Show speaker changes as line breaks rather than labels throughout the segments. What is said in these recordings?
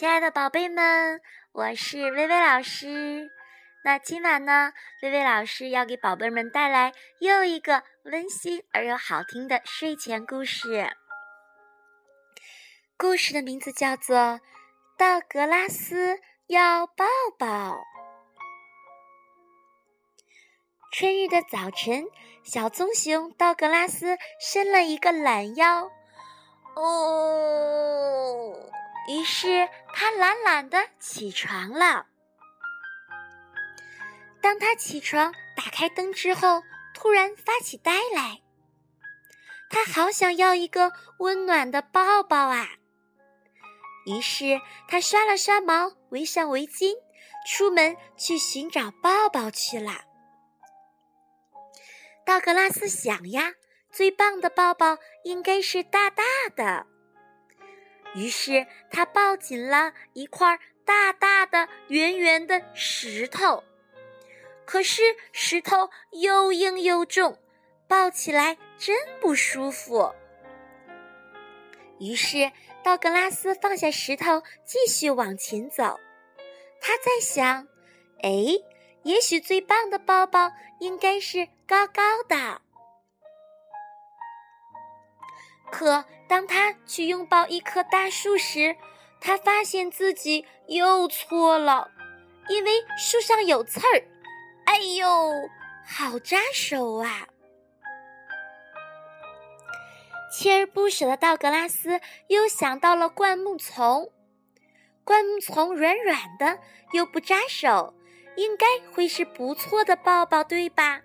亲爱的宝贝们，我是薇薇老师。那今晚呢，薇薇老师要给宝贝们带来又一个温馨而又好听的睡前故事。故事的名字叫做《道格拉斯要抱抱》。春日的早晨，小棕熊道格拉斯伸了一个懒腰，哦，于是他懒懒的起床了。当他起床，打开灯之后，突然发起呆来。他好想要一个温暖的抱抱啊！于是他刷了刷毛，围上围巾，出门去寻找抱抱去了。道格拉斯想呀，最棒的抱抱应该是大大的。于是他抱紧了一块大大的、圆圆的石头。可是石头又硬又重，抱起来真不舒服。于是道格拉斯放下石头，继续往前走。他在想：哎，也许最棒的抱抱应该是高高的。可当他去拥抱一棵大树时，他发现自己又错了，因为树上有刺儿。哎呦，好扎手啊！锲而不舍的道格拉斯又想到了灌木丛，灌木丛软软的又不扎手，应该会是不错的抱抱，对吧？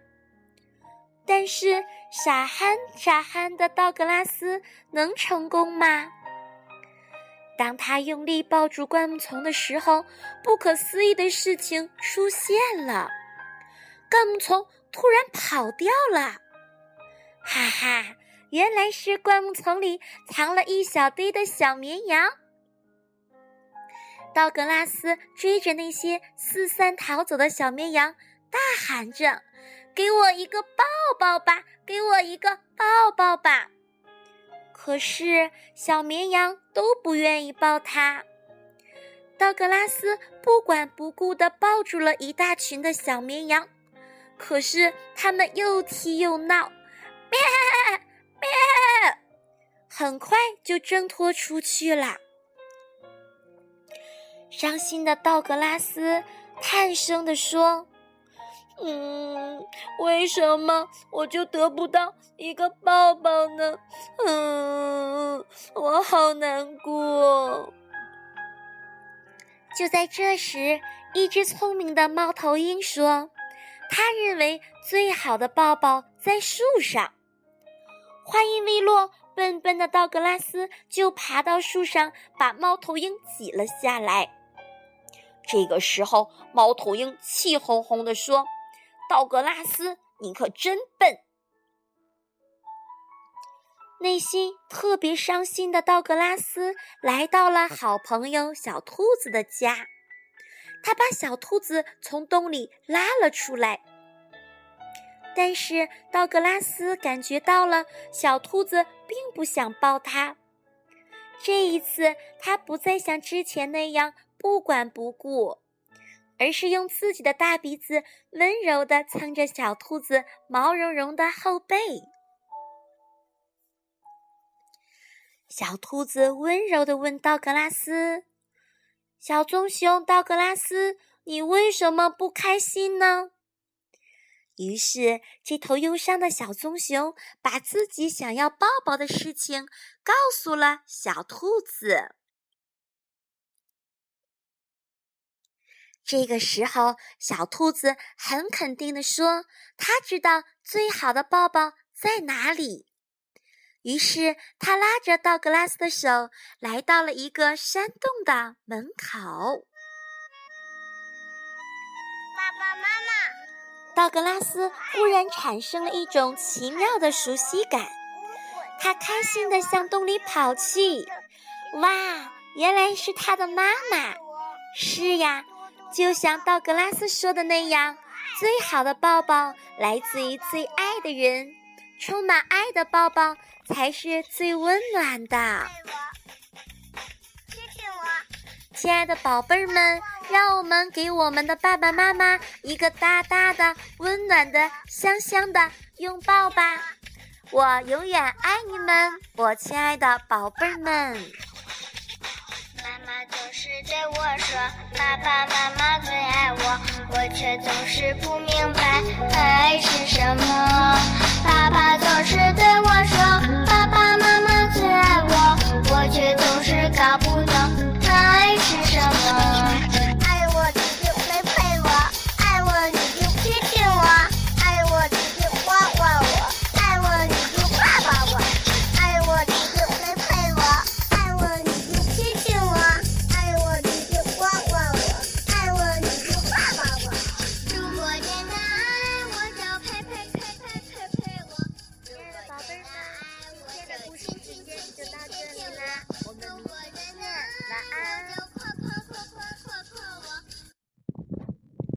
但是傻憨傻憨的道格拉斯能成功吗？当他用力抱住灌木丛的时候，不可思议的事情出现了。灌木丛突然跑掉了，哈哈！原来是灌木丛里藏了一小堆的小绵羊。道格拉斯追着那些四散逃走的小绵羊，大喊着：“给我一个抱抱吧！给我一个抱抱吧！”可是小绵羊都不愿意抱他。道格拉斯不管不顾地抱住了一大群的小绵羊。可是他们又踢又闹，咩咩，很快就挣脱出去了。伤心的道格拉斯叹声地说：“嗯，为什么我就得不到一个抱抱呢？嗯，我好难过。”就在这时，一只聪明的猫头鹰说。他认为最好的抱抱在树上。话音未落，笨笨的道格拉斯就爬到树上，把猫头鹰挤了下来。这个时候，猫头鹰气哄哄地说：“道格拉斯，你可真笨！”内心特别伤心的道格拉斯来到了好朋友小兔子的家。他把小兔子从洞里拉了出来，但是道格拉斯感觉到了小兔子并不想抱他。这一次，他不再像之前那样不管不顾，而是用自己的大鼻子温柔地蹭着小兔子毛茸茸的后背。小兔子温柔地问道格拉斯。小棕熊道格拉斯，你为什么不开心呢？于是，这头忧伤的小棕熊把自己想要抱抱的事情告诉了小兔子。这个时候，小兔子很肯定地说：“它知道最好的抱抱在哪里。”于是，它拉着道格拉斯的手，来到了一个山洞的门口。
爸爸妈妈，
道格拉斯忽然产生了一种奇妙的熟悉感，他开心地向洞里跑去。哇，原来是他的妈妈！是呀，就像道格拉斯说的那样，最好的抱抱来自于最爱的人，充满爱的抱抱。才是最温暖的。
亲亲我，
亲爱的宝贝儿们，让我们给我们的爸爸妈妈一个大大的、温暖的、香香的拥抱吧！我永远爱你们，我亲爱的宝贝儿们。
时对我说，爸爸妈妈最爱我，我却总是不明白爱是什么。爸爸总是对。